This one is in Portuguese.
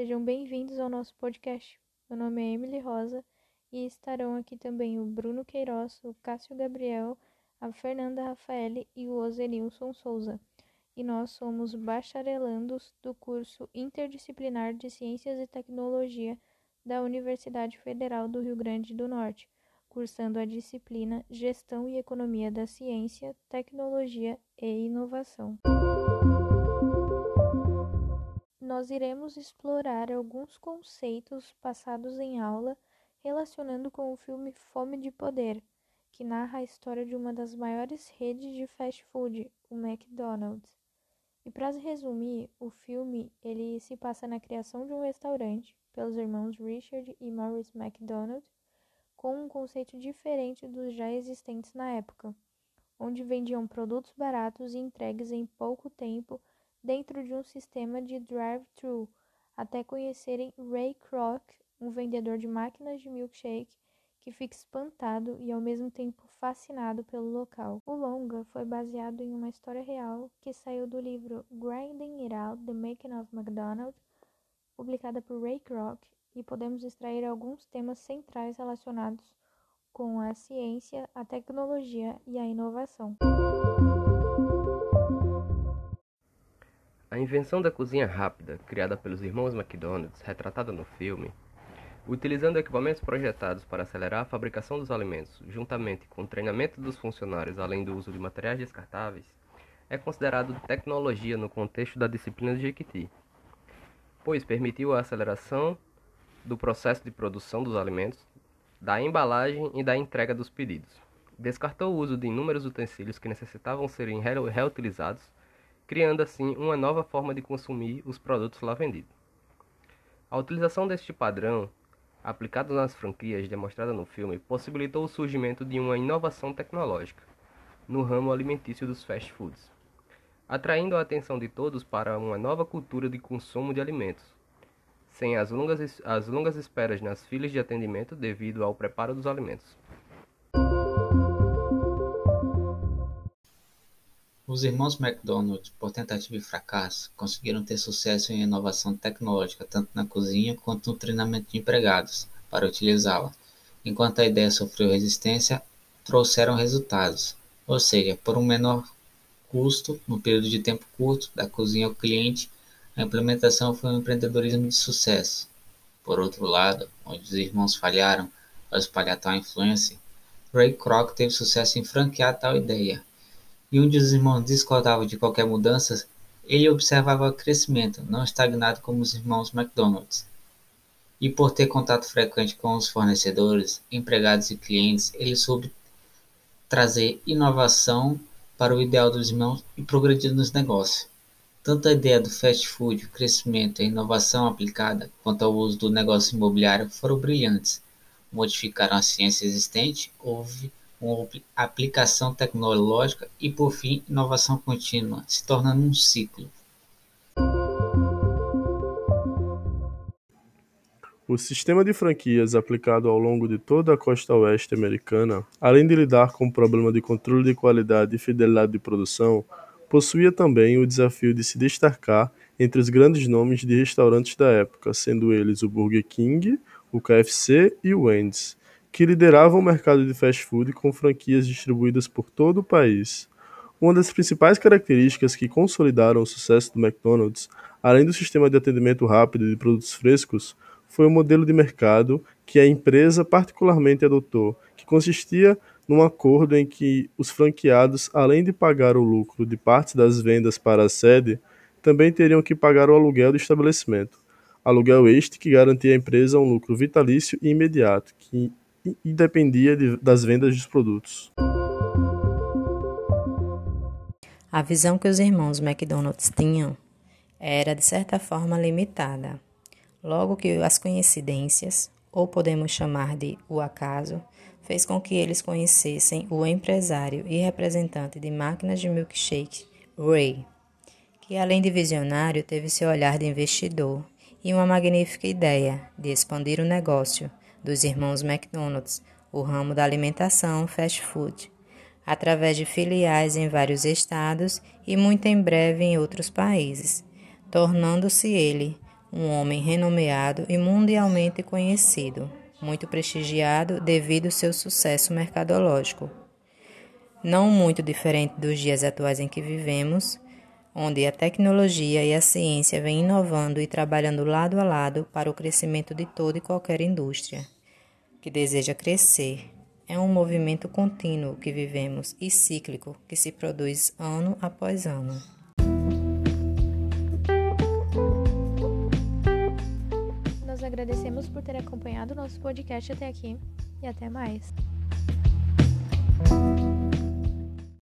sejam bem-vindos ao nosso podcast. Meu nome é Emily Rosa e estarão aqui também o Bruno Queiroz, o Cássio Gabriel, a Fernanda Rafaele e o Ozenilson Souza. E nós somos bacharelandos do curso interdisciplinar de Ciências e Tecnologia da Universidade Federal do Rio Grande do Norte, cursando a disciplina Gestão e Economia da Ciência, Tecnologia e Inovação nós iremos explorar alguns conceitos passados em aula relacionando com o filme Fome de Poder, que narra a história de uma das maiores redes de fast food, o McDonald's. E para resumir, o filme ele se passa na criação de um restaurante pelos irmãos Richard e Maurice McDonald, com um conceito diferente dos já existentes na época, onde vendiam produtos baratos e entregues em pouco tempo dentro de um sistema de drive-thru, até conhecerem Ray Kroc, um vendedor de máquinas de milkshake que fica espantado e ao mesmo tempo fascinado pelo local. O longa foi baseado em uma história real que saiu do livro Grinding It Out: The Making of McDonald's, publicada por Ray Kroc, e podemos extrair alguns temas centrais relacionados com a ciência, a tecnologia e a inovação. A invenção da cozinha rápida, criada pelos irmãos McDonald's, retratada no filme, utilizando equipamentos projetados para acelerar a fabricação dos alimentos, juntamente com o treinamento dos funcionários, além do uso de materiais descartáveis, é considerado tecnologia no contexto da disciplina de Jequiti, pois permitiu a aceleração do processo de produção dos alimentos, da embalagem e da entrega dos pedidos. Descartou o uso de inúmeros utensílios que necessitavam serem reutilizados criando assim uma nova forma de consumir os produtos lá vendidos. A utilização deste padrão, aplicado nas franquias demonstrada no filme, possibilitou o surgimento de uma inovação tecnológica no ramo alimentício dos fast foods, atraindo a atenção de todos para uma nova cultura de consumo de alimentos, sem as longas, as longas esperas nas filas de atendimento devido ao preparo dos alimentos. Os irmãos McDonald, por tentativa e fracasso, conseguiram ter sucesso em inovação tecnológica tanto na cozinha quanto no treinamento de empregados para utilizá-la. Enquanto a ideia sofreu resistência, trouxeram resultados, ou seja, por um menor custo, no período de tempo curto, da cozinha ao cliente, a implementação foi um empreendedorismo de sucesso. Por outro lado, onde os irmãos falharam ao espalhar tal influência, Ray Kroc teve sucesso em franquear tal ideia e onde os irmãos discordavam de qualquer mudança, ele observava crescimento, não estagnado como os irmãos McDonald's. E por ter contato frequente com os fornecedores, empregados e clientes, ele soube trazer inovação para o ideal dos irmãos e progredir nos negócios. Tanto a ideia do fast food, o crescimento e a inovação aplicada, quanto ao uso do negócio imobiliário foram brilhantes. Modificaram a ciência existente, houve com aplicação tecnológica e, por fim, inovação contínua, se tornando um ciclo. O sistema de franquias aplicado ao longo de toda a costa oeste americana, além de lidar com o problema de controle de qualidade e fidelidade de produção, possuía também o desafio de se destacar entre os grandes nomes de restaurantes da época, sendo eles o Burger King, o KFC e o Wendy's que liderava o mercado de fast food com franquias distribuídas por todo o país. Uma das principais características que consolidaram o sucesso do McDonald's, além do sistema de atendimento rápido de produtos frescos, foi o modelo de mercado que a empresa particularmente adotou, que consistia num acordo em que os franqueados, além de pagar o lucro de parte das vendas para a sede, também teriam que pagar o aluguel do estabelecimento. Aluguel este que garantia à empresa um lucro vitalício e imediato, que e dependia de, das vendas dos produtos. A visão que os irmãos McDonald's tinham era, de certa forma, limitada. Logo que as coincidências, ou podemos chamar de o acaso, fez com que eles conhecessem o empresário e representante de máquinas de milkshake, Ray, que além de visionário teve seu olhar de investidor e uma magnífica ideia de expandir o negócio dos irmãos McDonald's, o ramo da alimentação fast food, através de filiais em vários estados e muito em breve em outros países, tornando-se ele um homem renomeado e mundialmente conhecido, muito prestigiado devido ao seu sucesso mercadológico. Não muito diferente dos dias atuais em que vivemos, onde a tecnologia e a ciência vêm inovando e trabalhando lado a lado para o crescimento de toda e qualquer indústria que deseja crescer. É um movimento contínuo que vivemos e cíclico que se produz ano após ano. Nós agradecemos por ter acompanhado nosso podcast até aqui e até mais.